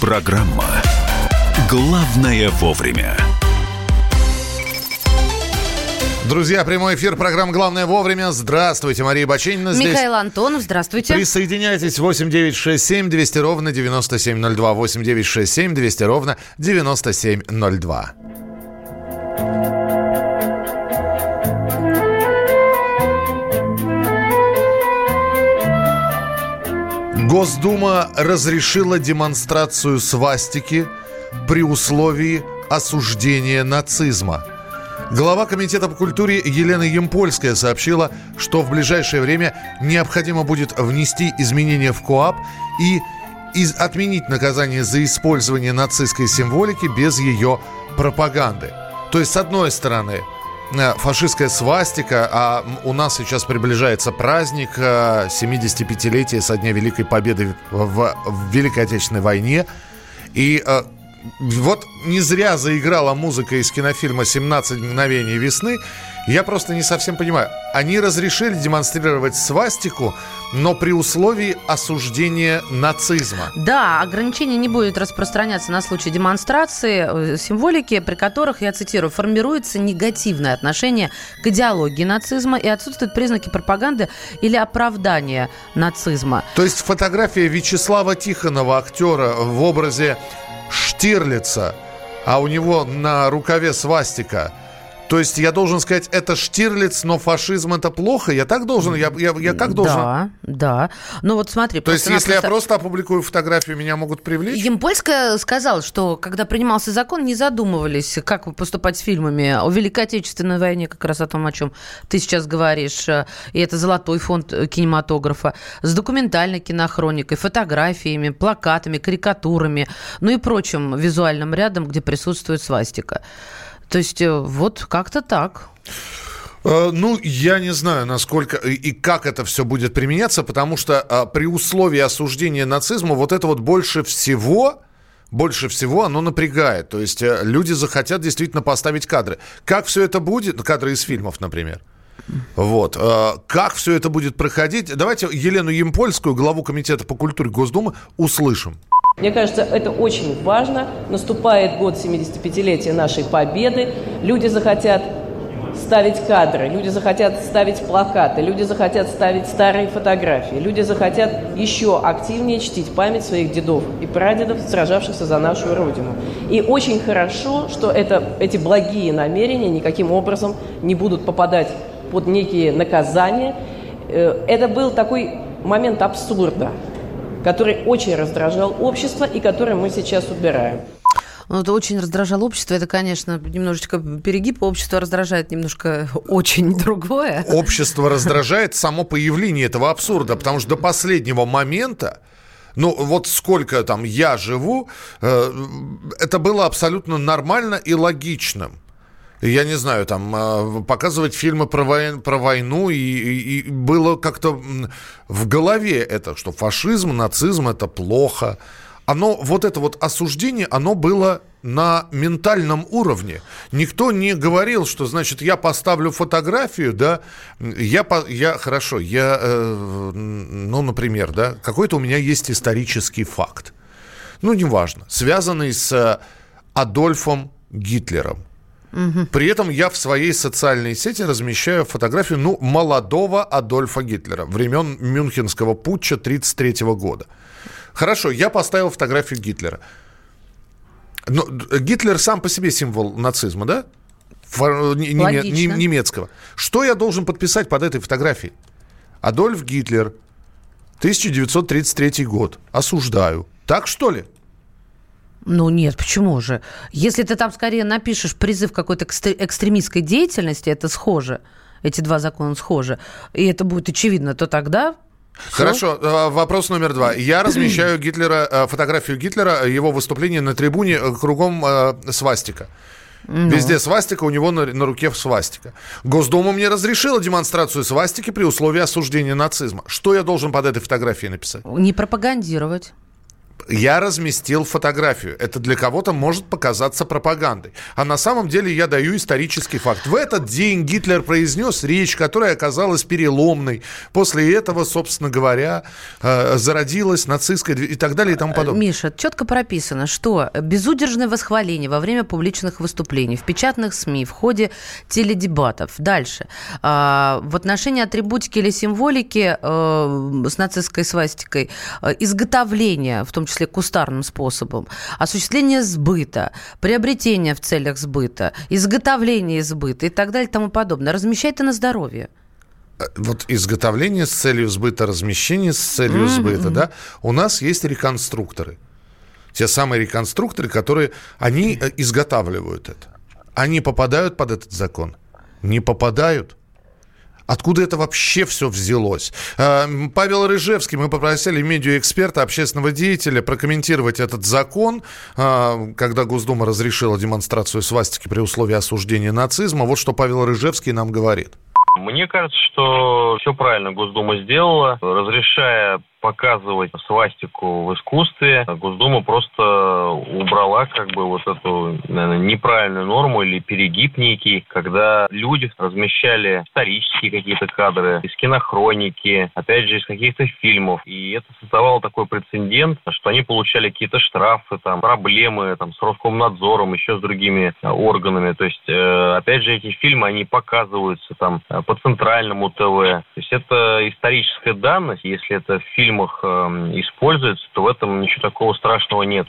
Программа «Главное вовремя». Друзья, прямой эфир программы «Главное вовремя». Здравствуйте, Мария Баченина здесь. Михаил Антонов, здравствуйте. Присоединяйтесь 8967 200 ровно 9702. 8967 200 ровно 9702. Госдума разрешила демонстрацию свастики при условии осуждения нацизма. Глава Комитета по культуре Елена Емпольская сообщила, что в ближайшее время необходимо будет внести изменения в КОАП и из отменить наказание за использование нацистской символики без ее пропаганды. То есть, с одной стороны, фашистская свастика, а у нас сейчас приближается праздник 75-летия э, со дня Великой Победы в, в Великой Отечественной войне. И э, вот не зря заиграла музыка из кинофильма «17 мгновений весны». Я просто не совсем понимаю. Они разрешили демонстрировать свастику, но при условии осуждения нацизма. Да, ограничение не будет распространяться на случай демонстрации э, символики, при которых, я цитирую, формируется негативное отношение к идеологии нацизма и отсутствуют признаки пропаганды или оправдания нацизма. То есть фотография Вячеслава Тихонова, актера в образе Штирлица, а у него на рукаве свастика. То есть я должен сказать, это Штирлиц, но фашизм это плохо? Я так должен? Я, я, я как должен? Да, да. Ну вот смотри. То есть если я просто опубликую фотографию, меня могут привлечь? Емпольская сказала, что когда принимался закон, не задумывались, как поступать с фильмами о Великой Отечественной войне, как раз о том, о чем ты сейчас говоришь. И это золотой фонд кинематографа. С документальной кинохроникой, фотографиями, плакатами, карикатурами, ну и прочим визуальным рядом, где присутствует свастика. То есть э, вот как-то так. Э, ну, я не знаю, насколько и как это все будет применяться, потому что а, при условии осуждения нацизма вот это вот больше всего больше всего оно напрягает. То есть э, люди захотят действительно поставить кадры. Как все это будет? Кадры из фильмов, например. Вот. Как все это будет проходить? Давайте Елену Емпольскую, главу Комитета по культуре Госдумы, услышим. Мне кажется, это очень важно. Наступает год 75-летия нашей победы. Люди захотят ставить кадры, люди захотят ставить плакаты, люди захотят ставить старые фотографии, люди захотят еще активнее чтить память своих дедов и прадедов, сражавшихся за нашу Родину. И очень хорошо, что это, эти благие намерения никаким образом не будут попадать под некие наказания. Э, это был такой момент абсурда который очень раздражал общество и который мы сейчас убираем. Ну, это очень раздражало общество. Это, конечно, немножечко перегиб. Общество раздражает немножко очень другое. Общество раздражает само появление этого абсурда, потому что до последнего момента ну, вот сколько там я живу, э, это было абсолютно нормально и логичным я не знаю, там, а, показывать фильмы про, вой... про войну, и, и, и было как-то в голове это, что фашизм, нацизм – это плохо. Оно, вот это вот осуждение, оно было на ментальном уровне. Никто не говорил, что, значит, я поставлю фотографию, да, я, я хорошо, я, э, ну, например, да, какой-то у меня есть исторический факт, ну, неважно, связанный с Адольфом Гитлером. Угу. При этом я в своей социальной сети размещаю фотографию ну, молодого Адольфа Гитлера времен Мюнхенского путча 1933 года. Хорошо, я поставил фотографию Гитлера. Но Гитлер сам по себе символ нацизма, да? Фор, неме, немецкого. Что я должен подписать под этой фотографией? Адольф Гитлер, 1933 год. Осуждаю. Так что ли? Ну нет, почему же? Если ты там скорее напишешь призыв какой-то экстремистской деятельности, это схоже. эти два закона схожи, и это будет очевидно, то тогда Хорошо, э, вопрос номер два. Я размещаю Гитлера, э, фотографию Гитлера, его выступление на трибуне, э, кругом свастика. Ну. Везде свастика, у него на, на руке свастика. Госдума мне разрешила демонстрацию свастики при условии осуждения нацизма. Что я должен под этой фотографией написать? Не пропагандировать я разместил фотографию. Это для кого-то может показаться пропагандой. А на самом деле я даю исторический факт. В этот день Гитлер произнес речь, которая оказалась переломной. После этого, собственно говоря, э, зародилась нацистская и так далее и тому подобное. Миша, четко прописано, что безудержное восхваление во время публичных выступлений в печатных СМИ, в ходе теледебатов. Дальше. А, в отношении атрибутики или символики э, с нацистской свастикой э, изготовление, в том числе числе кустарным способом, осуществление сбыта, приобретение в целях сбыта, изготовление сбыта и так далее и тому подобное. Размещай это на здоровье э, вот изготовление с целью сбыта, размещение с целью mm-hmm. сбыта, да, у нас есть реконструкторы. Те самые реконструкторы, которые, они э, изготавливают это. Они попадают под этот закон? Не попадают. Откуда это вообще все взялось? А, Павел Рыжевский, мы попросили медиаэксперта, общественного деятеля прокомментировать этот закон, а, когда Госдума разрешила демонстрацию свастики при условии осуждения нацизма. Вот что Павел Рыжевский нам говорит. Мне кажется, что все правильно Госдума сделала, разрешая показывать свастику в искусстве, Госдума просто убрала как бы вот эту наверное, неправильную норму или перегиб некий, когда люди размещали исторические какие-то кадры из кинохроники, опять же, из каких-то фильмов. И это создавало такой прецедент, что они получали какие-то штрафы, там, проблемы там, с Роскомнадзором, еще с другими а, органами. То есть, э, опять же, эти фильмы, они показываются там по центральному ТВ. То есть это историческая данность, если это фильм фильмах эм, используется, то в этом ничего такого страшного нет.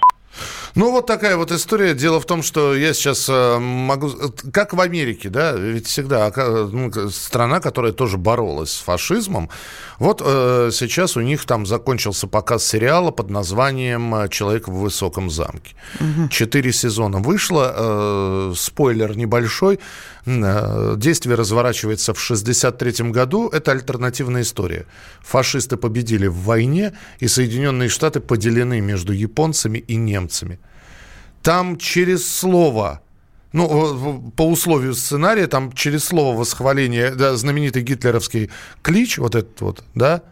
Ну, вот такая вот история. Дело в том, что я сейчас э, могу... Как в Америке, да? Ведь всегда ну, страна, которая тоже боролась с фашизмом. Вот э, сейчас у них там закончился показ сериала под названием э, «Человек в высоком замке». Четыре сезона вышло. Э, спойлер небольшой. Э, действие разворачивается в 1963 году. Это альтернативная история. Фашисты победили в войне, и Соединенные Штаты поделены между японцами и немцами. Там через слово ну, по условию сценария, там через слово восхваление, да, знаменитый гитлеровский клич, вот этот вот, да,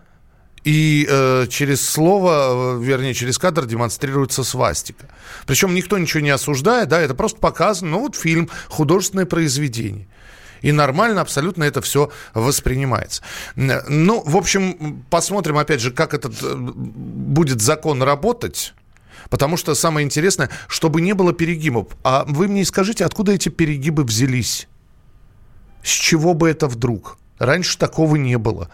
и э, через слово, э, вернее, через кадр демонстрируется свастика. Причем никто ничего не осуждает, да, это просто показано, ну, вот фильм, художественное произведение. И нормально абсолютно это все воспринимается. Ну, в общем, посмотрим, опять же, как этот э, будет закон работать. Потому что самое интересное, чтобы не было перегибов. А вы мне скажите, откуда эти перегибы взялись? С чего бы это вдруг? Раньше такого не было.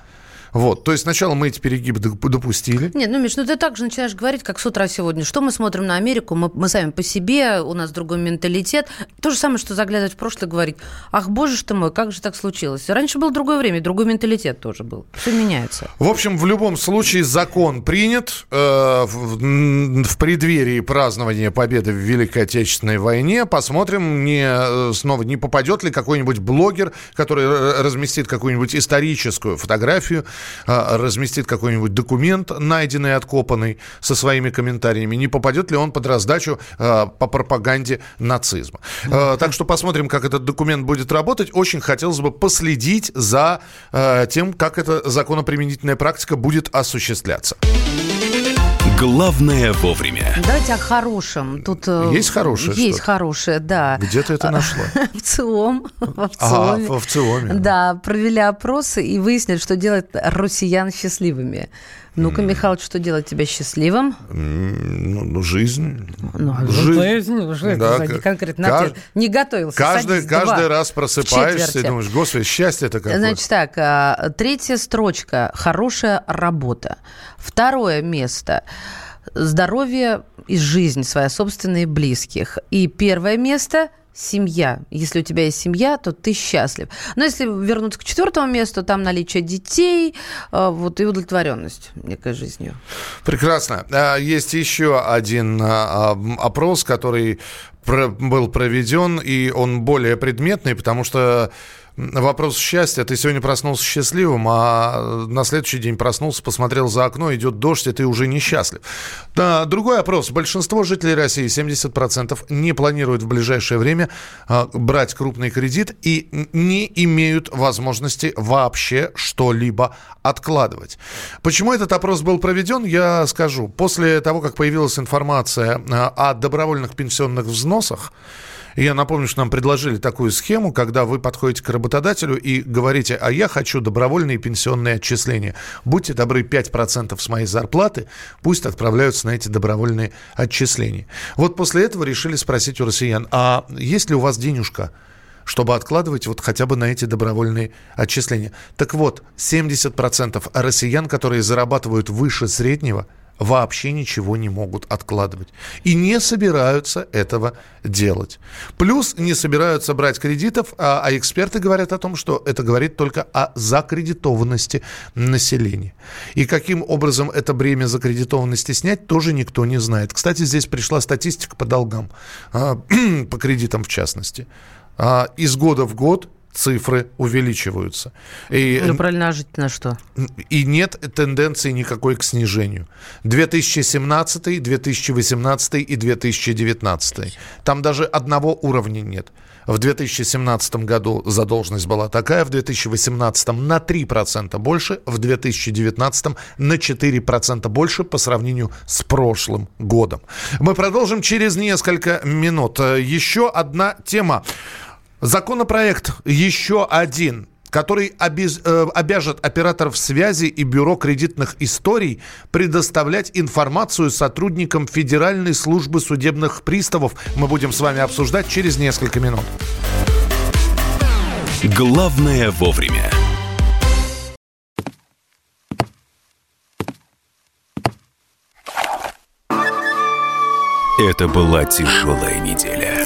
Вот, то есть сначала мы эти перегибы допустили. Нет, ну, Миш, ну ты так же начинаешь говорить, как с утра сегодня. Что мы смотрим на Америку, мы, мы сами по себе, у нас другой менталитет. То же самое, что заглядывать в прошлое, говорить, ах, боже что мой, как же так случилось? Раньше было другое время, другой менталитет тоже был. Все меняется. В общем, в любом случае закон принят э, в, в преддверии празднования победы в Великой Отечественной войне. Посмотрим, не, э, снова не попадет ли какой-нибудь блогер, который разместит какую-нибудь историческую фотографию разместит какой-нибудь документ, найденный, откопанный, со своими комментариями, не попадет ли он под раздачу а, по пропаганде нацизма. А, так что посмотрим, как этот документ будет работать. Очень хотелось бы последить за тем, как эта законоприменительная практика будет осуществляться. Главное вовремя. Давайте о хорошем. Тут э, есть хорошее. Есть хорошее, да. Где ты это нашла? В ЦИОМ. В ЦИОМе. В ЦИОМе. Да, провели опросы и выяснили, что делает россиян счастливыми. Ну-ка, Михаил, что делает тебя счастливым? Ну, ну жизнь. Ну, жизнь. жизнь. Жизнь. Да, конкретно кажд... Не готовился. Каждый, Садись, каждый раз просыпаешься и думаешь, господи, счастье это какое. Значит так, а, третья строчка – хорошая работа. Второе место – здоровье и жизнь своя собственная и близких. И первое место – семья. Если у тебя есть семья, то ты счастлив. Но если вернуться к четвертому месту, там наличие детей, э, вот и удовлетворенность некой жизнью. Прекрасно. А, есть еще один а, а, опрос, который был проведен, и он более предметный, потому что вопрос счастья. Ты сегодня проснулся счастливым, а на следующий день проснулся, посмотрел за окно, идет дождь, и ты уже несчастлив. Да, другой опрос. Большинство жителей России, 70%, не планируют в ближайшее время а, брать крупный кредит и не имеют возможности вообще что-либо откладывать. Почему этот опрос был проведен, я скажу. После того, как появилась информация а, о добровольных пенсионных взносах, я напомню, что нам предложили такую схему, когда вы подходите к работодателю и говорите, а я хочу добровольные пенсионные отчисления. Будьте добры, 5% с моей зарплаты пусть отправляются на эти добровольные отчисления. Вот после этого решили спросить у россиян, а есть ли у вас денежка? чтобы откладывать вот хотя бы на эти добровольные отчисления. Так вот, 70% россиян, которые зарабатывают выше среднего, вообще ничего не могут откладывать. И не собираются этого делать. Плюс не собираются брать кредитов, а, а эксперты говорят о том, что это говорит только о закредитованности населения. И каким образом это бремя закредитованности снять, тоже никто не знает. Кстати, здесь пришла статистика по долгам, а, по кредитам в частности. А, из года в год цифры увеличиваются. И, ну, правильно, а жить на что? И нет тенденции никакой к снижению. 2017, 2018 и 2019. Там даже одного уровня нет. В 2017 году задолженность была такая, в 2018 на 3% больше, в 2019 на 4% больше по сравнению с прошлым годом. Мы продолжим через несколько минут. Еще одна тема. Законопроект еще один который обез, э, обяжет операторов связи и бюро кредитных историй предоставлять информацию сотрудникам Федеральной службы судебных приставов. Мы будем с вами обсуждать через несколько минут. Главное вовремя. Это была тяжелая неделя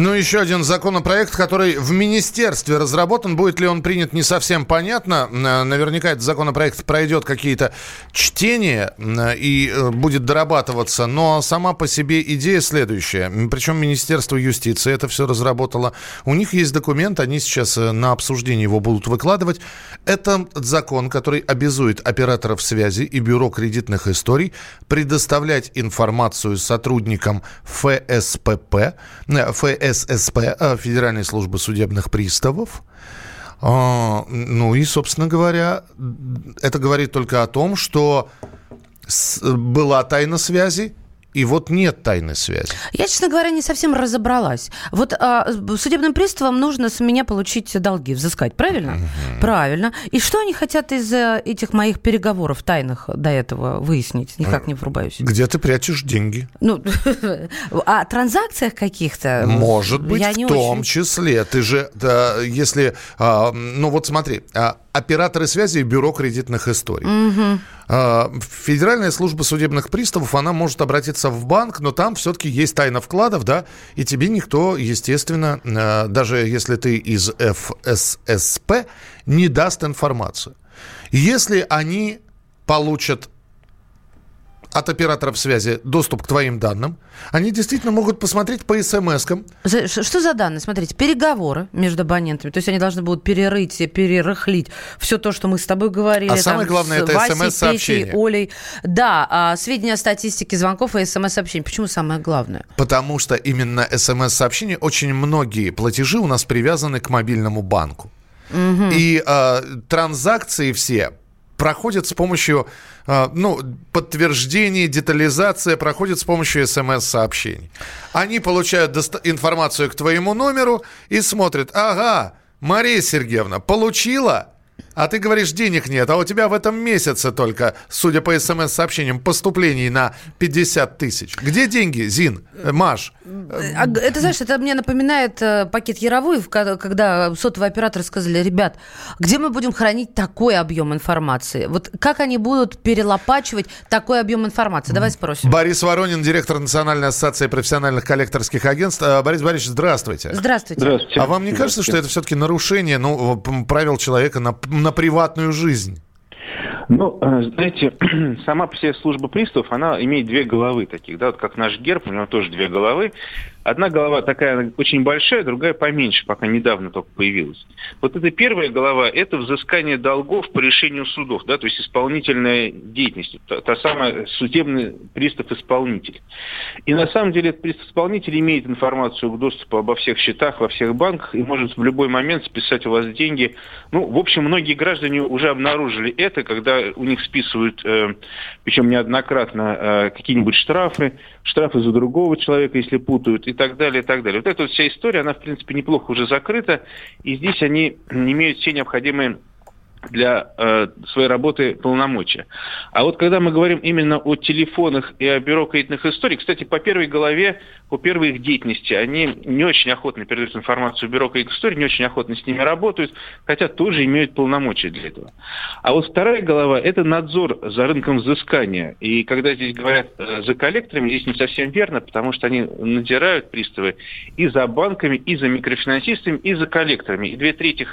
Ну, еще один законопроект, который в министерстве разработан. Будет ли он принят, не совсем понятно. Наверняка этот законопроект пройдет какие-то чтения и э, будет дорабатываться. Но сама по себе идея следующая. Причем Министерство юстиции это все разработало. У них есть документ, они сейчас э, на обсуждение его будут выкладывать. Это закон, который обязует операторов связи и бюро кредитных историй предоставлять информацию сотрудникам ФСПП, ФСПП ФССП, э, Федеральной службы судебных приставов. А, ну и, собственно говоря, это говорит только о том, что была тайна связи, и вот нет тайной связи. Я, честно говоря, не совсем разобралась. Вот а, судебным приставам нужно с меня получить долги, взыскать, правильно? Угу. Правильно. И что они хотят из этих моих переговоров тайных до этого выяснить? Никак не врубаюсь. Где ты прячешь деньги? Ну, о транзакциях каких-то? Может быть, я в том очень... числе. Ты же, да, если... А, ну вот смотри, а, операторы связи и бюро кредитных историй. Угу. Федеральная служба судебных приставов, она может обратиться в банк, но там все-таки есть тайна вкладов, да, и тебе никто, естественно, а, даже если ты из ФССП, не даст информацию. Если они получат от операторов связи доступ к твоим данным. Они действительно могут посмотреть по смс-кам. Что за данные? Смотрите, переговоры между абонентами. То есть они должны будут перерыть, перерыхлить все то, что мы с тобой говорили. А там, самое главное, это смс-сообщение. Олей. Да, а, сведения о статистике звонков и смс-сообщений. Почему самое главное? Потому что именно смс-сообщения, очень многие платежи у нас привязаны к мобильному банку. Угу. И э, транзакции все проходят с помощью, ну, подтверждения, детализация проходит с помощью смс-сообщений. Они получают информацию к твоему номеру и смотрят, ага, Мария Сергеевна, получила? А ты говоришь, денег нет, а у тебя в этом месяце только, судя по смс-сообщениям, поступлений на 50 тысяч. Где деньги, Зин, э, Маш? А, Это, знаешь, это мне напоминает э, пакет Яровой, когда сотовые операторы сказали, ребят, где мы будем хранить такой объем информации? Вот как они будут перелопачивать такой объем информации? Давай спросим. Борис Воронин, директор Национальной ассоциации профессиональных коллекторских агентств. Э, Борис Борисович, здравствуйте. Здравствуйте. Здравствуйте. А вам не кажется, что это все-таки нарушение ну, правил человека на, на приватную жизнь? Ну, э, знаете, сама по себе служба приставов, она имеет две головы таких, да, вот как наш герб, у него тоже две головы. Одна голова такая очень большая, другая поменьше, пока недавно только появилась. Вот эта первая голова – это взыскание долгов по решению судов, да, то есть исполнительная деятельность, та, та самая судебный пристав-исполнитель. И на самом деле этот пристав-исполнитель имеет информацию к доступу обо всех счетах во всех банках и может в любой момент списать у вас деньги. Ну, в общем, многие граждане уже обнаружили это, когда у них списывают, э, причем неоднократно, э, какие-нибудь штрафы, штрафы за другого человека, если путают, и так далее, и так далее. Вот эта вот вся история, она, в принципе, неплохо уже закрыта, и здесь они имеют все необходимые для э, своей работы полномочия. А вот когда мы говорим именно о телефонах и о бюро кредитных историй, кстати, по первой голове, по первой их деятельности, они не очень охотно передают информацию в бюро кредитных историй, не очень охотно с ними работают, хотя тоже имеют полномочия для этого. А вот вторая голова – это надзор за рынком взыскания. И когда здесь говорят э, за коллекторами, здесь не совсем верно, потому что они надзирают приставы и за банками, и за микрофинансистами, и за коллекторами. И две трети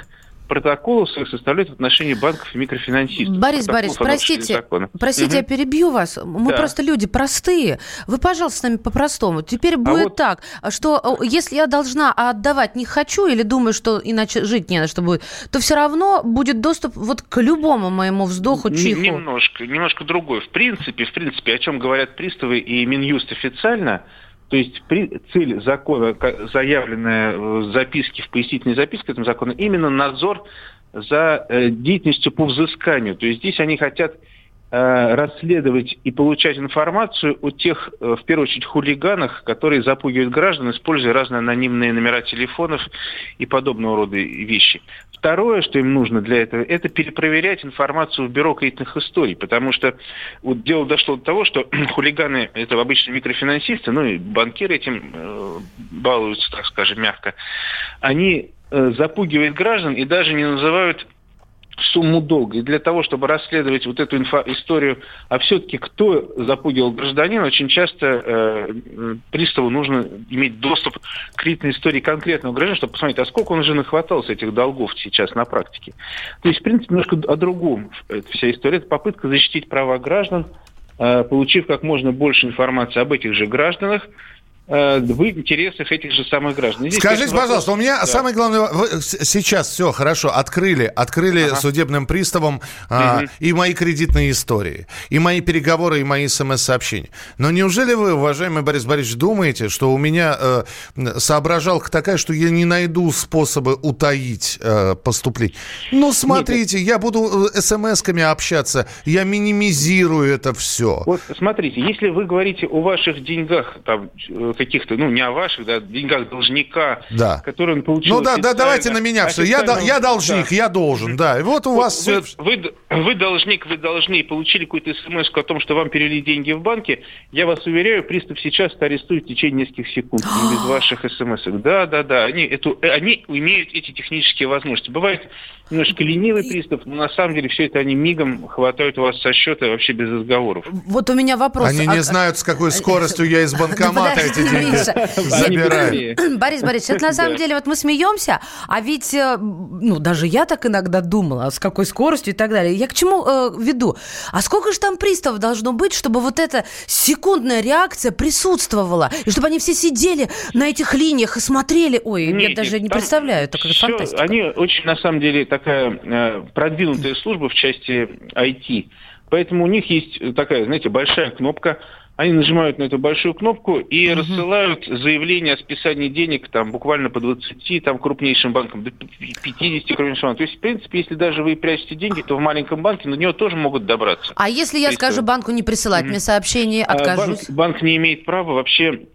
протоколов своих составляют в отношении банков и микрофинансистов. Борис нарушении простите, простите, я Мгм. перебью вас. Мы Да. просто люди простые. Вы, пожалуйста, с нами по-простому. Теперь будет А вот- так, что э, если я должна, а отдавать не хочу или думаю, что иначе жить не на что будет, то все равно будет доступ вот к любому моему вздоху, чиху. Немножко, немножко другой. В принципе, в принципе, о чем говорят приставы и Минюст официально, то есть при, цель закона, заявленная в записке, в пояснительной записке к этому закону, именно надзор за э, деятельностью по взысканию. То есть здесь они хотят расследовать и получать информацию о тех, э, в первую очередь, хулиганах, которые запугивают граждан, используя разные анонимные номера телефонов и подобного рода вещи. Второе, что им нужно для этого, это перепроверять информацию в бюро кредитных историй, потому что вот дело дошло до того, что хулиганы, это обычно микрофинансисты, ну и банкиры этим э, балуются, так скажем, мягко, они э, запугивают граждан и даже не называют сумму долга. И для того, чтобы расследовать вот эту инфо- историю, а все-таки кто запугивал гражданина, очень часто э, приставу нужно иметь доступ к кредитной истории конкретного гражданина, чтобы посмотреть, а сколько он уже нахватался этих долгов сейчас на практике. То есть, в принципе, немножко о другом эта вся история. Это попытка защитить права граждан, э, получив как можно больше информации об этих же гражданах, в интересах этих же самых граждан. Здесь, Скажите, конечно, вопрос- пожалуйста, у меня Да. самый главный... во- вы Сейчас все хорошо, открыли, открыли Ага. судебным приставом а, Мгм. и мои кредитные истории, и мои переговоры, и мои смс-сообщения. Но неужели вы, уважаемый Борис Борисович, думаете, что у меня э, соображалка такая, что я не найду способы утаить э, поступление? Ну, смотрите, я буду э, смс-ками общаться, я минимизирую это все. Вот смотрите, если вы говорите о ваших деньгах, там, э, каких-то, ну, не о ваших, да, деньгах должника, Да. который он получил Ну да, да, давайте на меня все. Я, до- я должник, да. я должен, да. И вот у Вот вас вы, все... вы, вы должник, вы должны, получили какую-то смс о том, что вам перевели деньги в банке. Я вас уверяю, пристав сейчас арестует в течение нескольких секунд без ваших смс. Да, да, да. Они, эту, э, они имеют эти технические возможности. Бывает немножко ленивый пристав, но на самом деле все это они мигом хватают у вас со счета вообще без разговоров. Вот у меня вопрос. Они А- не знают, с какой скоростью я из банкомата эти Миша. Борис Борисович, это на самом деле, вот мы смеемся, а ведь, э, ну, даже я так иногда думала, с какой скоростью и так далее. Я к чему э, веду? А сколько же там приставов должно быть, чтобы вот эта секундная реакция присутствовала, и чтобы они все сидели на этих линиях и смотрели? Ой, я даже не представляю, это как фантастика. Они очень, на самом деле, такая э, продвинутая служба в части IT. Поэтому у них есть такая, знаете, большая кнопка. Они нажимают на эту большую кнопку и рассылают заявление о списании денег там буквально по 20 там, крупнейшим банкам, до 50 крупнейшим банкам. То есть, в принципе, если даже вы прячете деньги, то в маленьком банке на него тоже могут добраться. А если я есть, скажу э, банку не присылать мне сообщение, А откажусь? Банк, банк не имеет права вообще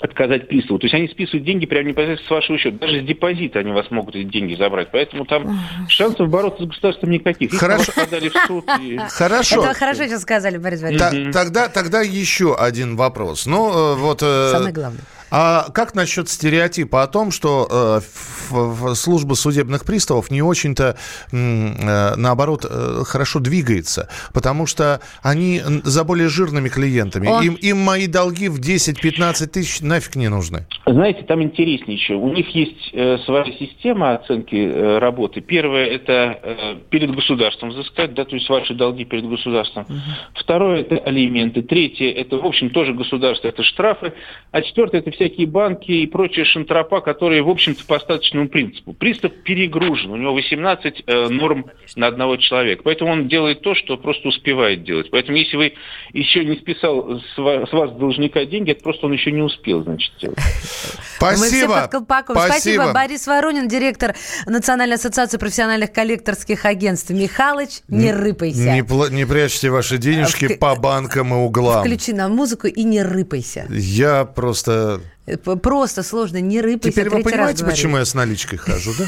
отказать приставу. То есть они списывают деньги прямо непосредственно с вашего счета. Даже с депозита они вас могут эти деньги забрать. Поэтому там шансов бороться с государством никаких. Их Хорошо. подали в суд. и- Хорошо. Это хорошо сейчас сказали, Борис Борисович. Тогда, тогда еще один вопрос. Ну, э, вот... э, Самое главное. А как насчет стереотипа о том, что э, служба судебных приставов не очень-то, э, наоборот, э, хорошо двигается? Потому что они за более жирными клиентами. О. Им, им мои долги в 10-15 тысяч нафиг не нужны. Знаете, там интереснее еще. У них есть э, своя система оценки э, работы. Первое – это э, перед государством взыскать, да, то есть ваши долги перед государством. Второе – это алименты. Третье – это, в общем, тоже государство, это штрафы. А четвертое – это всякие банки и прочие шантропа, которые, в общем-то, по остаточному принципу. Пристав перегружен, у него 18 э, норм на одного человека. Поэтому он делает то, что просто успевает делать. Поэтому если вы еще не списал с ва- с вас должника деньги, это просто он еще не успел, значит, делать. Мы все Спасибо. под колпаком. Спасибо. Борис Воронин, директор Национальной ассоциации профессиональных коллекторских агентств. Михалыч, не рыпайся. Не, не прячьте ваши денежки Вк- по банкам и углам. Включи нам музыку и не рыпайся. Я просто... Просто сложно, не рыпайся. Теперь вы понимаете, почему я с наличкой хожу, да?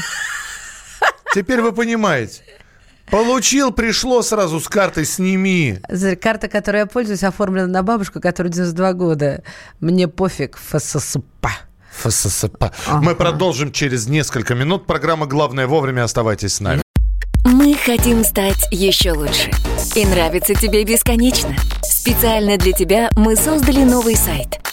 Теперь вы понимаете. Получил, пришло сразу с картой «Сними». Карта, которой я пользуюсь, оформлена на бабушку, которой 92 года. Мне пофиг, ФССП. ФССП. Мы продолжим через несколько минут. Программа «Главное вовремя». Оставайтесь с нами. Мы хотим стать еще лучше. И нравится тебе бесконечно. Специально для тебя мы создали новый сайт –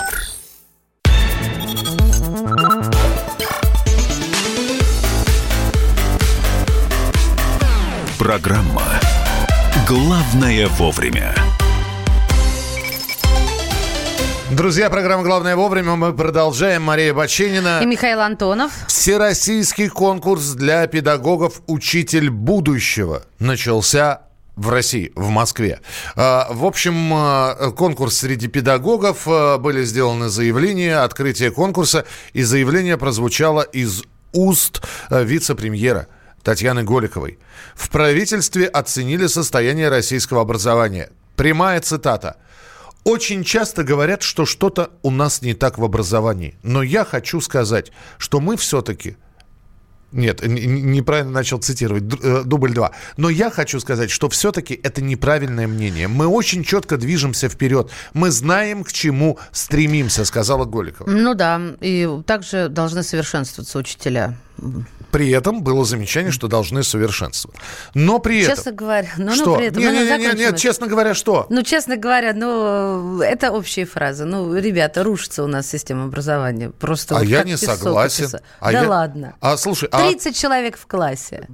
Программа «Главное вовремя». Друзья, программа «Главное вовремя». Мы продолжаем. Мария Баченина. И Михаил Антонов. Всероссийский конкурс для педагогов «Учитель будущего» начался в России, в Москве. А, В общем, а, конкурс среди педагогов, а, были сделаны заявления, открытие конкурса, и заявление прозвучало из уст вице-премьера Татьяны Голиковой. В правительстве оценили состояние российского образования. Прямая цитата. Очень часто говорят, что что-то у нас не так в образовании. Но я хочу сказать, что мы все-таки нет, неправильно начал цитировать. Э, Дубль 2. Но я хочу сказать, что все-таки это неправильное мнение. Мы очень четко движемся вперед. Мы знаем, к чему стремимся, сказала Голикова. Ну да, и также должны совершенствоваться учителя. При этом было замечание, что должны совершенствовать. Но при Честно этом... говоря, ну, что? при этом, Не- ну, ну, не- не- не- закончим нет, это. честно говоря, что? Ну, честно говоря, ну, это общие фразы. Ну, ребята, рушится у нас система образования. Просто А вот я не согласен. А да я- ладно. А слушай, а 30 человек в классе.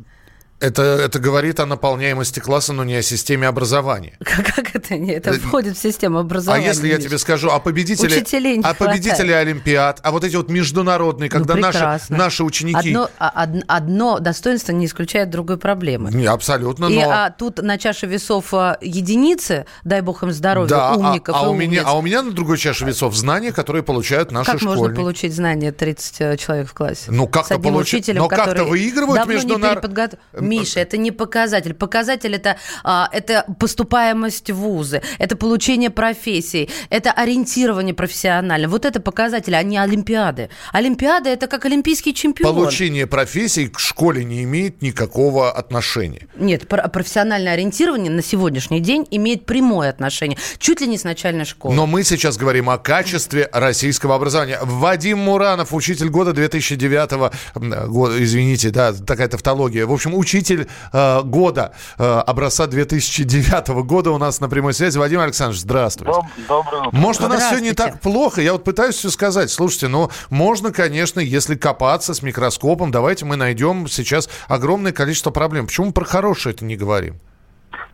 Это, это говорит о наполняемости класса, но не о системе образования. Как, как это не? Это Э, входит в систему А образования. если я тебе скажу, а победители, Учителей не а победители хватает. Олимпиад, а вот эти вот международные, Ну, когда наши, прекрасно. наши ученики... Одно, а- од- одно достоинство не исключает другой проблемы. Не, абсолютно, И но... а, тут на чаше весов а, единицы, дай бог им здоровья, да, а- умников а, и у меня, а у меня на другой чаше весов знания, которые получают наши Как можно школьники. получить знания 30 э, человек в классе? Ну, как-то С одним получи- учителем, но как-то который выигрывают давно не междунар- переподготов- Миша, это не показатель. Показатель это, а, это поступаемость в вузы, это получение профессий, это ориентирование профессионально. Вот это показатели, а не олимпиады. Олимпиада это как олимпийский чемпион. Получение профессий к школе не имеет никакого отношения. Нет, про- профессиональное ориентирование на сегодняшний день имеет прямое отношение, чуть ли не с начальной школы. Но мы сейчас говорим о качестве российского образования. Вадим Муранов, учитель года 2009 м, года, извините, да, такая тавтология. В общем, учитель э, года э, образца 2009 года у нас на прямой связи. Вадим Александрович, здравствуйте. доброе утро. Может, у нас все не так плохо? Я вот пытаюсь все сказать. Слушайте, ну, можно, конечно, если копаться с микроскопом, давайте мы найдем сейчас огромное количество проблем. Почему мы про хорошее это не говорим?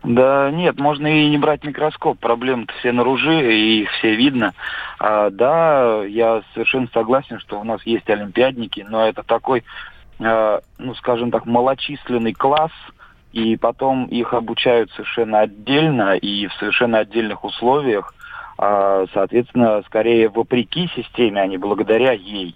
Да нет, можно и не брать микроскоп. Проблемы-то все наружи, и их все видно. А, да, я совершенно согласен, что у нас есть олимпиадники, но это такой, э, ну, скажем так, малочисленный класс и потом их обучают совершенно отдельно и в совершенно отдельных условиях, а, соответственно, скорее вопреки системе, а не благодаря ей.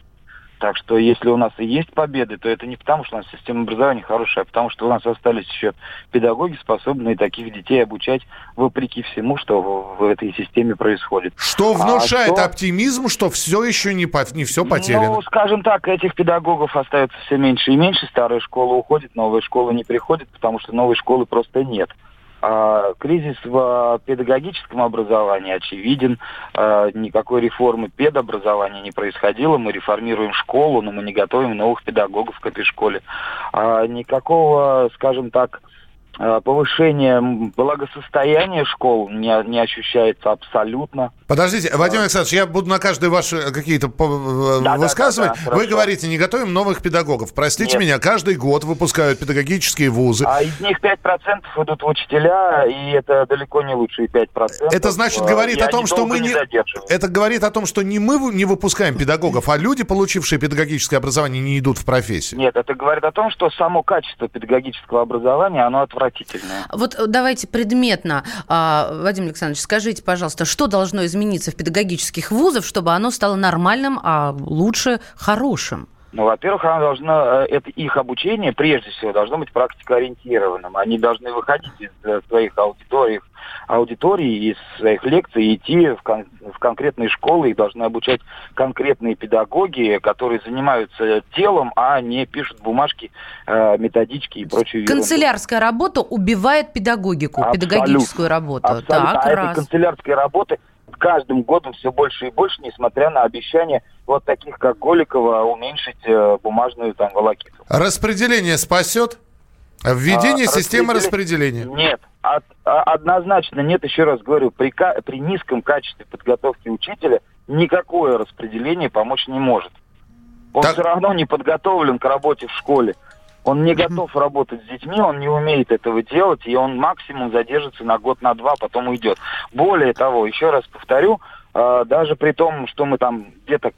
Так что если у нас и есть победы, то это не потому, что у нас система образования хорошая, а потому что у нас остались еще педагоги, способные таких детей обучать вопреки всему, что в, этой системе происходит. Что внушает а что... оптимизм, что все еще не, по... не все потеряно? Ну, скажем так, этих педагогов остается все меньше и меньше, старая школа уходит, новая школа не приходит, потому что новой школы просто нет. А, кризис в педагогическом образовании очевиден. А, никакой реформы педобразования не происходило. Мы реформируем школу, но мы не готовим новых педагогов к этой школе. А, никакого, скажем так, повышение благосостояния школ не, не ощущается абсолютно. Подождите, Вадим Александрович, я буду на каждые ваши какие-то э, да, высказывать. Да, да, да, Вы говорите, не готовим новых педагогов. Простите Нет. меня, каждый год выпускают педагогические вузы. А из них 5% идут в учителя, и это далеко не лучшие 5%. Это значит, говорит о том, что мы не... Это говорит о том, что не мы не выпускаем педагогов, а люди, получившие педагогическое образование, не идут в профессию. Нет, это говорит о том, что само качество педагогического образования, оно отвратительно отвратительное. Вот э, давайте предметно, а, Вадим Александрович, скажите, пожалуйста, что должно измениться в педагогических вузах, чтобы оно стало нормальным, а лучше хорошим? Ну, во-первых, оно должно, э, это их обучение, прежде всего, должно быть практикоориентированным. Они должны выходить из э, своих аудиторий, аудиторий, из своих лекций и идти в, кон, в конкретные школы. Их должны обучать конкретные педагоги, которые занимаются делом, а не пишут бумажки, э, методички и прочую Канцелярская работа убивает педагогику, Абсолютно. педагогическую работу. Абсолютно. Так, а раз. этой канцелярской работы каждым годом все больше и больше, несмотря на обещания вот таких, как Голикова, уменьшить э, бумажную там волокиту. Распределение спасет? Введение а, системы распределения? Нет, от, а, однозначно нет. Еще раз говорю, при, при низком качестве подготовки учителя никакое распределение помочь не может. Он так... все равно не подготовлен к работе в школе. Он не готов работать с детьми, он не умеет этого делать, и он максимум задержится на год, на два, потом уйдет. Более того, еще раз повторю, э, даже при том, что мы там где-то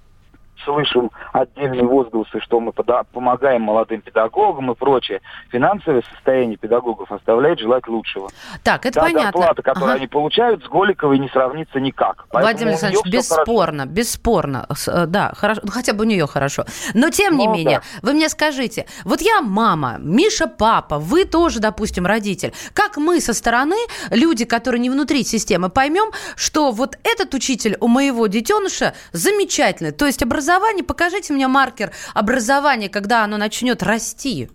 слышим отдельные возгласы, что мы помогаем молодым педагогам и прочее. Финансовое состояние педагогов оставляет желать лучшего. Так, это Та понятно. зарплата, которую ага. они получают, с Голиковой не сравнится никак. Поэтому Владимир Александрович, бесспорно, бесспорно. Э, да, хорошо, ну, хотя бы у нее хорошо. Но тем не ну, менее, да. вы мне скажите, вот я мама, Миша папа, вы тоже, допустим, родитель. Как мы со стороны, люди, которые не внутри системы, поймем, что вот этот учитель у моего детеныша замечательный, то есть образование образование, покажите мне маркер образования, когда оно начнет расти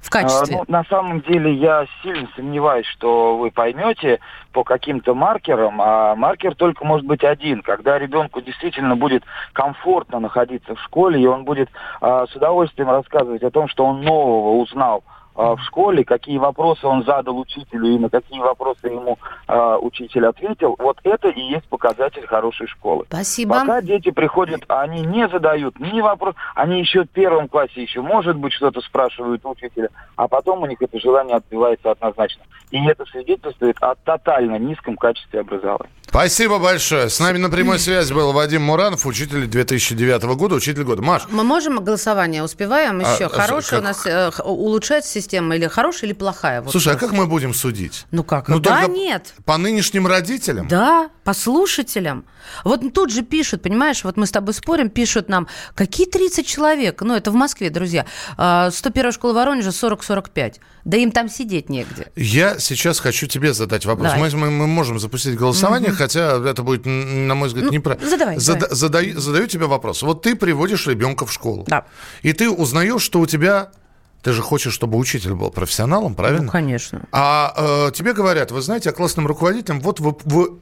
в качестве? А, ну, на самом деле я сильно сомневаюсь, что вы поймете по каким-то маркерам, а маркер только может быть один, когда ребенку действительно будет комфортно находиться в школе, и он будет а, с удовольствием рассказывать о том, что он нового узнал в школе, какие вопросы он задал учителю и на какие вопросы ему э, учитель ответил, вот это и есть показатель хорошей школы. Спасибо. Пока дети приходят, они не задают ни вопрос, они еще в первом классе еще, может быть, что-то спрашивают учителя, а потом у них это желание отбивается однозначно. И это свидетельствует о тотально низком качестве образования. Спасибо большое. С нами на прямой связи был Вадим Муранов, учитель 2009 года, учитель года. Маш. Мы можем голосование успеваем еще? А, Хорошая как... у нас э, улучшается система или хорошая, или плохая? Вот Слушай, а как мы будем судить? Ну как? Ну, да, нет. По нынешним родителям? Да, по слушателям. Вот тут же пишут, понимаешь, вот мы с тобой спорим, пишут нам, какие 30 человек? Ну, это в Москве, друзья. 101 а, школа Воронежа 40-45. Да им там сидеть негде. Я сейчас хочу тебе задать вопрос. Мы, мы, мы можем запустить голосование, угу. хотя это будет, на мой взгляд, ну, неправильно. Задавай, Зада, давай. Задаю, задаю тебе вопрос. Вот ты приводишь ребенка в школу. Да. И ты узнаешь, что у тебя ты же хочешь, чтобы учитель был профессионалом, правильно? Ну, конечно. А э, тебе говорят, вы знаете, о классном руководителем, вот вы, вы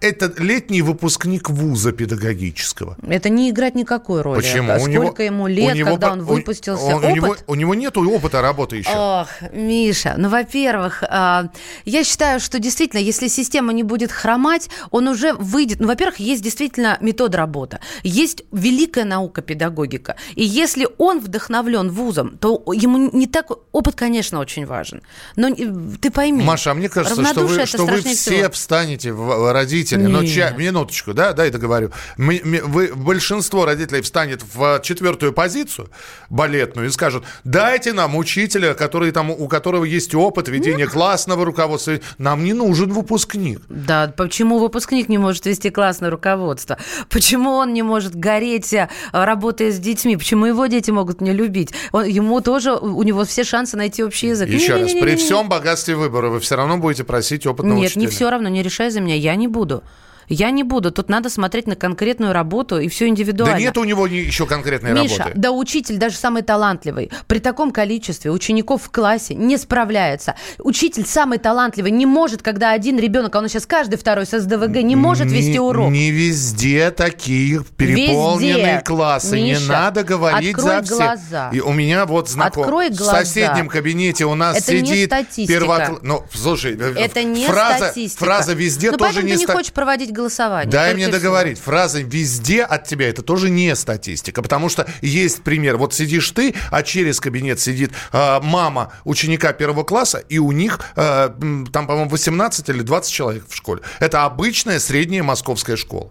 это летний выпускник вуза педагогического. Это не играть никакой роли. Почему? А сколько ему лет, него, когда он выпустился? Он, Опыт? У, него, у него нет опыта работы еще. Ох, Миша, ну, во-первых, а, я считаю, что действительно, если система не будет хромать, он уже выйдет. Ну, во-первых, есть действительно метод работы. Есть великая наука педагогика. И если он вдохновлен вузом, то ему не так... Опыт, конечно, очень важен. Но ты пойми. Маша, а мне кажется, что вы, что вы все всего. встанете в родители, но ча... минуточку, да, да, это говорю. Мы, мы, вы, большинство родителей встанет в четвертую позицию балетную и скажут, дайте нам учителя, который там, у которого есть опыт ведения классного руководства. Нам не нужен выпускник. Да, почему выпускник не может вести классное руководство? Почему он не может гореть, э, работая с детьми? Почему его дети могут не любить? Он, ему тоже, у него все шансы найти общий язык. Еще раз, при всем богатстве выбора вы все равно будете просить опытного Нет, учителя. не все равно, не решай за меня, я не буду. と Я не буду. Тут надо смотреть на конкретную работу и все индивидуально. Да нет у него еще конкретной Миша, работы. да учитель, даже самый талантливый, при таком количестве учеников в классе не справляется. Учитель самый талантливый не может, когда один ребенок, а он сейчас каждый второй с СДВГ, не может вести не, урок. Не везде такие переполненные Везде. классы. Миша, не надо говорить за всех. глаза. И у меня вот знаком... Открой в глаза. соседнем кабинете у нас Это не сидит статистика. первокла- Ну, слушай, э, Это не фраза, статистика. фраза везде ну, тоже не ты не ста- хочешь проводить голосование. Дай мне и всего. договорить. Фраза «везде от тебя» — это тоже не статистика, потому что есть пример. Вот сидишь ты, а через кабинет сидит э, мама ученика первого класса, и у них э, там, по-моему, 18 или 20 человек в школе. Это обычная средняя московская школа.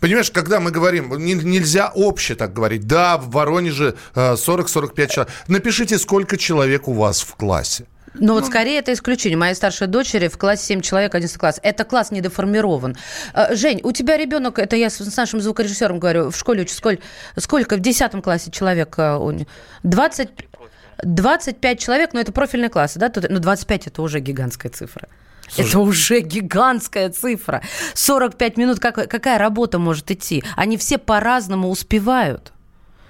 Понимаешь, когда мы говорим, не- нельзя обще так говорить. Да, в Воронеже э, 40-45 человек. Напишите, сколько человек у вас в классе. Ну вот скорее это исключение. Моей старшей дочери в классе 7 человек, 11 класс. Это класс недоформирован. Э, Жень, у тебя ребенок, это я с нашим звукорежиссером говорю, в школе учится, сколько, сколько в 10 классе человек? э, у них? 20, 25 человек, но это профильные классы, да? Тут, ну 25 это уже гигантская цифра. Это уже гигантская цифра. 45 минут, как, какая работа может идти? Они все по-разному успевают.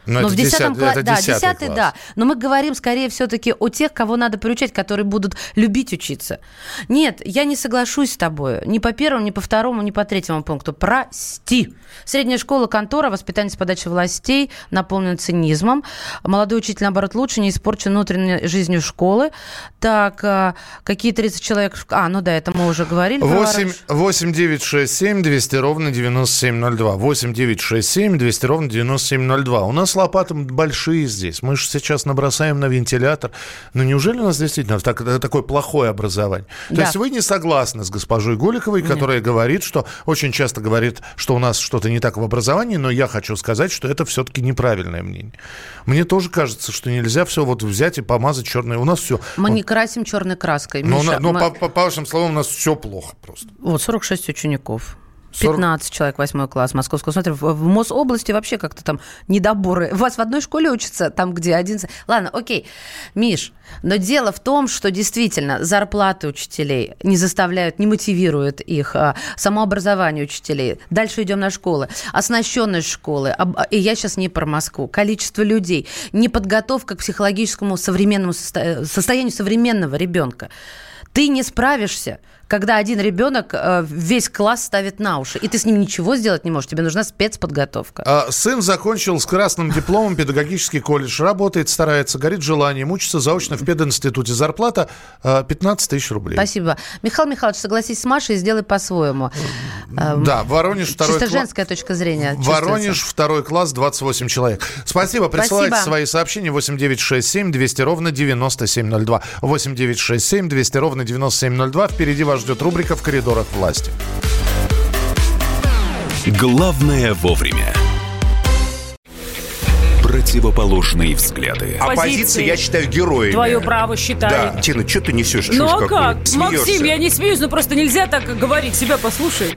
Но, Но это в 10 10 классе, да, 10 10 класс. да. Но мы говорим скорее все-таки о тех, кого надо приучать, которые будут любить учиться. Нет, я не соглашусь с тобой. Ни по первому, ни по второму, ни по третьему пункту. Прости. Средняя школа, контора, воспитание с подачи властей, наполнен цинизмом. Молодой учитель, наоборот, лучше, не испорчен внутренней жизнью школы. Так, а, какие 30 человек... А, ну да, это мы уже говорили. про 8, Воронеж. 8 9 6 7 200 ровно 9702. 8 9 6 7 200 ровно 9702. У нас лопаты большие здесь. Мы же сейчас набросаем на вентилятор. Но неужели у нас действительно так- такое плохое образование? То Да. есть вы не согласны с госпожой Голиковой, которая говорит, что очень часто говорит, что у нас что-то не так в образовании, но я хочу сказать, что это все-таки неправильное мнение. Мне тоже кажется, что нельзя все вот взять и помазать черное. У нас все... Мы не красим черной краской. Ну, Миша, на- ну, мы- по, по- по вашим словам, у нас все плохо просто. Вот 46 учеников. 40? 15 человек, восьмой класс Московского. Смотри, в, Мособласти вообще как-то там недоборы. У вас в одной школе учатся, там, где 11... Ладно, окей. Миш, но дело в том, что действительно зарплаты учителей не заставляют, не мотивируют их, а, самообразование учителей. Дальше идем на школы. Оснащенность школы. И я сейчас не про Москву. Количество людей. Неподготовка к психологическому современному состо- состоянию современного ребенка. Ты не справишься, когда один ребенок э, весь класс ставит на уши, и ты с ним ничего сделать не можешь. Тебе нужна спецподготовка. А, Сын закончил с красным дипломом педагогический колледж, работает, старается, горит желанием, учится заочно в пединституте. Зарплата а, 15 тысяч рублей. Спасибо. Михаил Михайлович, согласись с Машей и сделай по-своему. Эм, Да, Воронеж второй Чисто класс. женская точка зрения. Воронеж, второй класс, 28 человек. Спасибо. Присылайте Спасибо. свои сообщения 8967 200 ровно 9702. 8967 200 ровно 9702. Впереди вас ждет рубрика «В коридорах власти». Главное вовремя. Противоположные взгляды. Оппозиция, я считаю, героями. Твое право считаю. Да, Тина, что ты несешь? Ну а как? Смеешься. Максим, я не смеюсь, но просто нельзя так говорить. Себя послушай.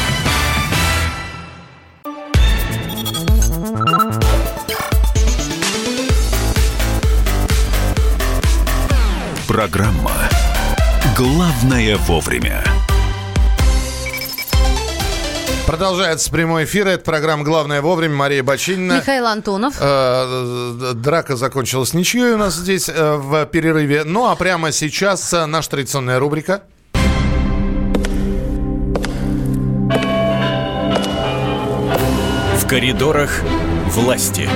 Программа «Главное вовремя». Продолжается прямой эфир. Это программа «Главное вовремя». Мария Бочинина. Михаил Антонов. Э, Драка закончилась ничьей у нас здесь э, в перерыве. Ну, а прямо сейчас э, наша традиционная рубрика. В коридорах власти.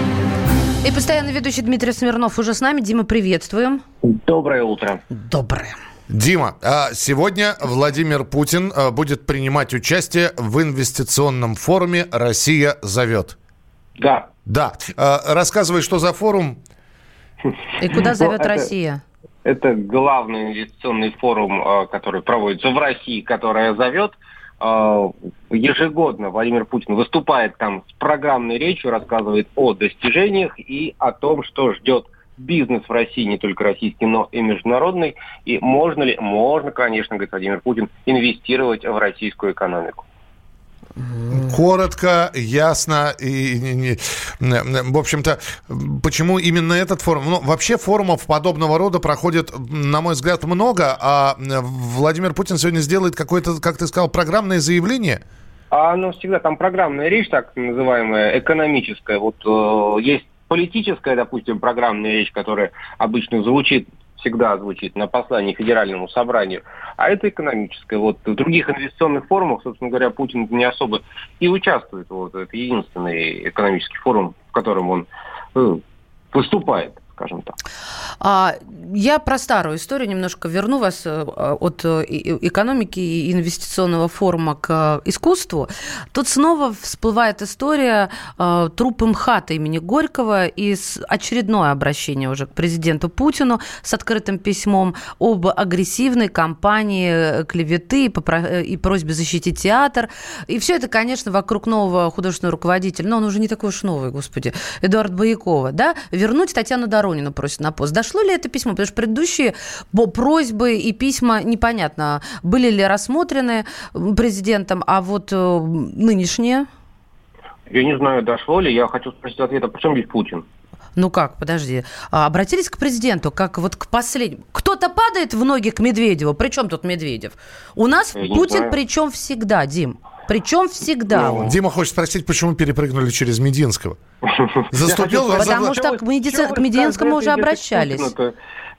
И постоянно ведущий Дмитрий Смирнов уже с нами. Дима, приветствуем. Доброе утро. Доброе. Дима, а сегодня Владимир Путин а, будет принимать участие в инвестиционном форуме «Россия зовет». Да. Да. А, Рассказывай, что за форум. И куда Ну, зовет это- Россия? Это главный инвестиционный форум, который проводится в России, которая зовет. Э, Ежегодно Владимир Путин выступает там с программной речью, рассказывает о достижениях и о том, что ждет бизнес в России, не только российский, но и международный. И можно ли, можно, конечно, говорит Владимир Путин, инвестировать в российскую экономику. Коротко, ясно и, не- не- в общем-то, почему именно этот форум? Ну, вообще форумов подобного рода проходит, на мой взгляд, много, а Владимир Путин сегодня сделает какое-то, как ты сказал, программное заявление. А оно всегда, там программная речь, так называемая, экономическая. Вот э, есть политическая, допустим, программная речь, которая обычно звучит, всегда звучит на послании Федеральному собранию, а это экономическая. Вот в других инвестиционных форумах, собственно говоря, Путин не особо и участвует. Вот это единственный экономический форум, в котором он э, выступает, скажем так. А, я про старую историю немножко верну вас э, от э, экономики и инвестиционного форума к э, искусству. Тут снова всплывает история э, трупа МХАТа имени Горького и очередное обращение уже к президенту Путину с открытым письмом об агрессивной кампании клеветы и просьбе защитить театр. И все это, конечно, вокруг нового художественного руководителя, но он уже не такой уж новый, господи, Эдуард Боякова, да, вернуть Татьяну Доронину просит на пост. Дошло ли это письмо? Потому что предыдущие просьбы и письма, непонятно, были ли рассмотрены президентом, а вот э, нынешние... Я не знаю, дошло ли, я хочу спросить ответа, почему здесь Путин? Ну как, подожди. А, Обратились к президенту, как вот к последнему. Кто-то падает в ноги к Медведеву. Причем тут Медведев? У нас Я Путин причем всегда, Дим. Причем всегда. Ну, Дима хочет спросить, почему перепрыгнули через Мединского. Заступил хочу Потому что к, медици- к Мединскому уже обращались.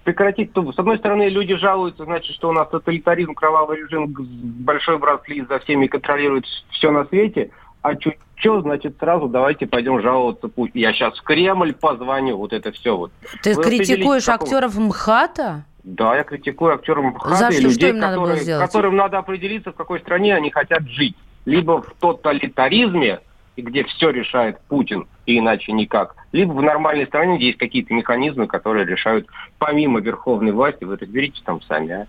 Прекратить, с одной стороны, люди жалуются, значит, что у нас тоталитаризм, кровавый режим, большой брат следит за всеми, контролирует все на свете, а чуть что, значит, сразу давайте пойдем жаловаться. Я сейчас в Кремль позвоню, вот это все вот. Ты Вы критикуешь актеров МХАТа? Да, я критикую актеров МХАТа За и что- людей, что им надо было которые- сделать? которым надо определиться, в какой стране они хотят жить. Либо в тоталитаризме, где все решает Путин, и иначе никак, либо в нормальной стране, где есть какие-то механизмы, которые решают помимо верховной власти, вы разберитесь там сами.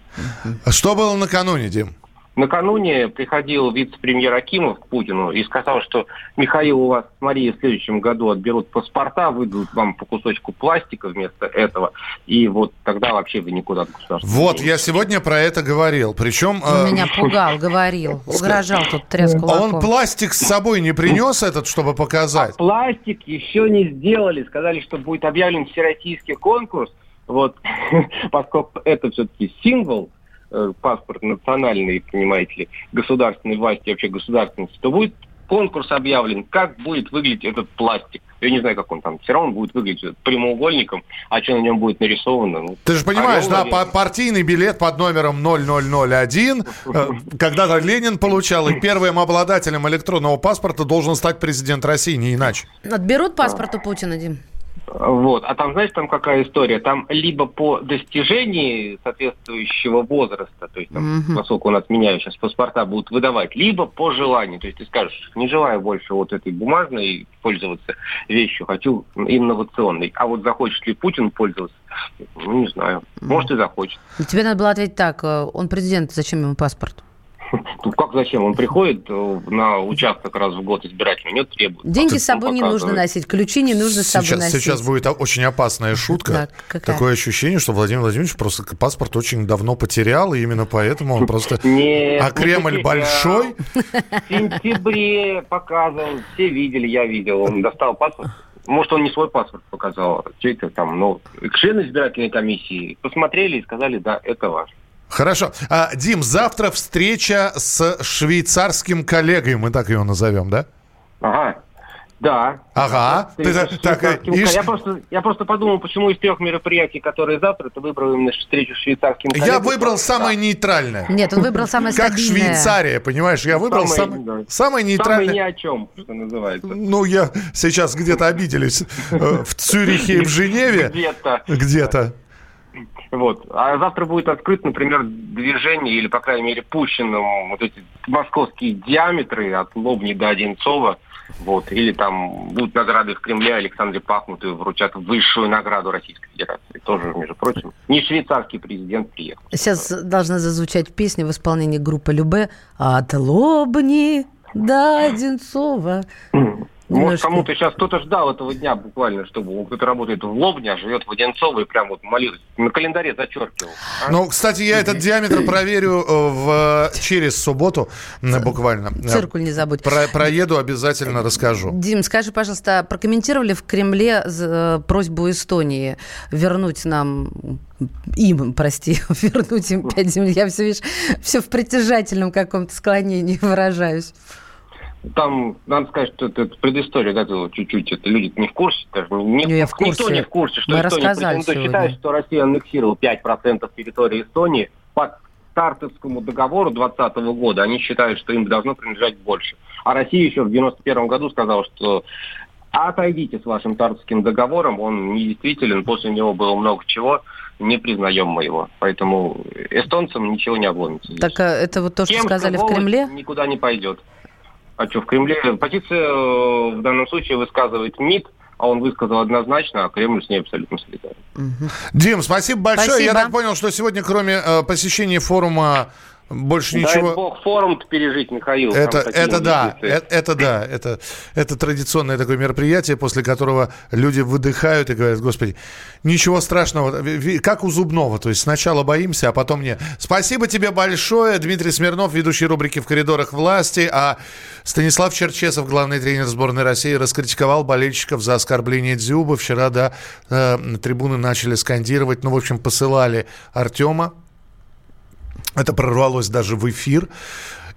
А? Что было накануне, Дим? Накануне приходил вице-премьер Акимов к Путину и сказал, что Михаил, у вас, Мария, в следующем году отберут паспорта, выдадут вам по кусочку пластика вместо этого, и вот тогда вообще вы никуда от государства. Вот, я сегодня про это говорил. Причем... Он э, меня пугал, говорил, угрожал тут тряс а кулаком. он пластик с собой не принес этот, чтобы показать? Пластик еще не сделали. Сказали, что будет объявлен всероссийский конкурс. Вот, поскольку это все-таки символ, паспорт национальный, понимаете ли, государственной власти, вообще государственности, то будет конкурс объявлен, как будет выглядеть этот пластик. Я не знаю, как он там, все равно будет выглядеть прямоугольником, а что на нем будет нарисовано. Ну, Ты же понимаешь, да, па- партийный билет под номером 0001 э, когда-то Ленин получал, и первым обладателем электронного паспорта должен стать президент России, не иначе. Отберут паспорт у Путина, Дим? Вот. А там, знаешь, там какая история? Там либо по достижении соответствующего возраста, то есть, там, Мгм. поскольку у нас меняют сейчас паспорта, будут выдавать, либо по желанию. То есть ты скажешь, не желаю больше вот этой бумажной пользоваться вещью, хочу инновационной. А вот захочет ли Путин пользоваться, ну, не знаю. Может, и захочет. Тебе надо было ответить так, э, он президент, зачем ему паспорт? Ну, как зачем? Он приходит э, на участок раз в год избирательный, у него требует. Деньги с собой не нужно носить, ключи не нужно с собой Сейчас, носить. сейчас будет очень опасная шутка. Так, какая? Такое ощущение, что Владимир Владимирович просто паспорт очень давно потерял, и именно поэтому он просто... Нет, А Кремль большой? В сентябре показывал, все видели, я видел. Он достал паспорт, Может, он не свой паспорт показал, а чей-то там, но члены избирательной комиссии посмотрели и сказали, да, это ваш. Хорошо. А, Дим, завтра встреча с швейцарским коллегой, мы так его назовем, да? Ага. Да. Ага. Ты, с так, швейцарским- ишь. я, просто, я просто подумал, почему из трех мероприятий, которые завтра, ты выбрал именно встречу с швейцарским Я коллегой. выбрал самое нейтральное. Нет, он выбрал самое Как стабильное. Швейцария, понимаешь? Я выбрал Самое, самое, да. самое Самое ни нейтральное. о чем, что называется. Ну, я сейчас где-то обиделись. э, В Цюрихе и в Женеве. Где-то. Где-то. Вот. А завтра будет открыт, например, движение, или, по крайней мере, пущенным вот эти московские диаметры от Лобни до Одинцова. Вот. Или там будут награды в Кремле Александре Пахмутовой вручат высшую награду Российской Федерации. Тоже, между прочим, не швейцарский президент приехал. Сейчас должна зазвучать песня в исполнении группы Любе «От Лобни до Одинцова». Может, Немножко. кому-то сейчас кто-то ждал этого дня буквально, чтобы кто-то работает в Лобне, а живет в Одинцово и прям вот молился. На календаре зачеркивал. А? Ну, кстати, я этот диаметр проверю э, в, через субботу буквально. Циркуль не забудь. Про- проеду, обязательно расскажу. Дим, скажи, пожалуйста, прокомментировали в Кремле э, просьбу Эстонии вернуть нам им, прости, вернуть им пять земель. Я все, видишь, все в притяжательном каком-то склонении выражаюсь. Там, надо сказать, что это, это предыстория, да, чуть-чуть, это люди не в курсе, даже не, я в никто курсе. не в курсе, что Мы Эстония претендует, считает, что Россия аннексировала 5% территории Эстонии по Тартовскому договору 2020 года. Они считают, что им должно принадлежать больше. А Россия еще в 91 году сказала, что отойдите с вашим Тартовским договором, он недействителен, после него было много чего, не признаем мы его. Поэтому эстонцам ничего не обломится. Так а, это вот то, что Кемская сказали в Кремле? Никуда не пойдет. А что, в Кремле позиция э, в данном случае высказывает МИД, а он высказал однозначно, а Кремль с ней абсолютно солидарен. Дим, спасибо большое. Спасибо. Я так понял, что сегодня, кроме э, посещения форума, больше Дай ничего... бог форум пережить, Михаил. Это, это да, это, это да, это, это традиционное такое мероприятие, после которого люди выдыхают и говорят, господи, ничего страшного, как у зубного, то есть сначала боимся, а потом нет. Спасибо тебе большое, Дмитрий Смирнов, ведущий рубрики «В коридорах власти», а Станислав Черчесов, главный тренер сборной России, раскритиковал болельщиков за оскорбление Дзюба. Вчера, да, э, трибуны начали скандировать, ну, в общем, посылали Артема, это прорвалось даже в эфир.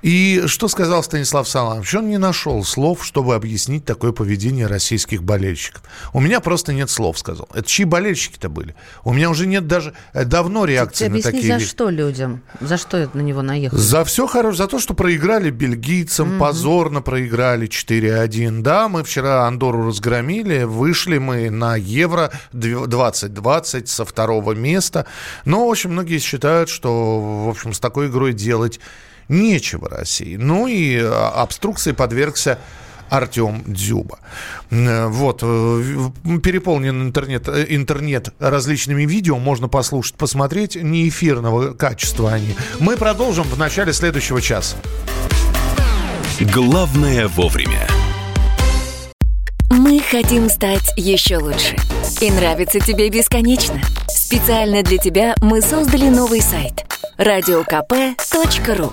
И что сказал Станислав Саламович? Он не нашел слов, чтобы объяснить такое поведение российских болельщиков. У меня просто нет слов, сказал. Это чьи болельщики-то были? У меня уже нет даже э, давно реакции Ты на такие за вещи. что людям? За что на него наехали? За все хорошее, за то, что проиграли бельгийцам, позорно проиграли 4-1. Да, мы вчера Андору разгромили, вышли мы на Евро 2020 со второго места. Но очень многие считают, что, в общем, с такой игрой делать нечего России. Ну и а, обструкции подвергся Артем Дзюба. Э, Вот, э, переполнен интернет, э, интернет различными видео, можно послушать, посмотреть, не эфирного качества они. Мы продолжим в начале следующего часа. Главное вовремя. Мы хотим стать еще лучше. И нравится тебе бесконечно. Специально для тебя мы создали новый сайт – радиокп.ру.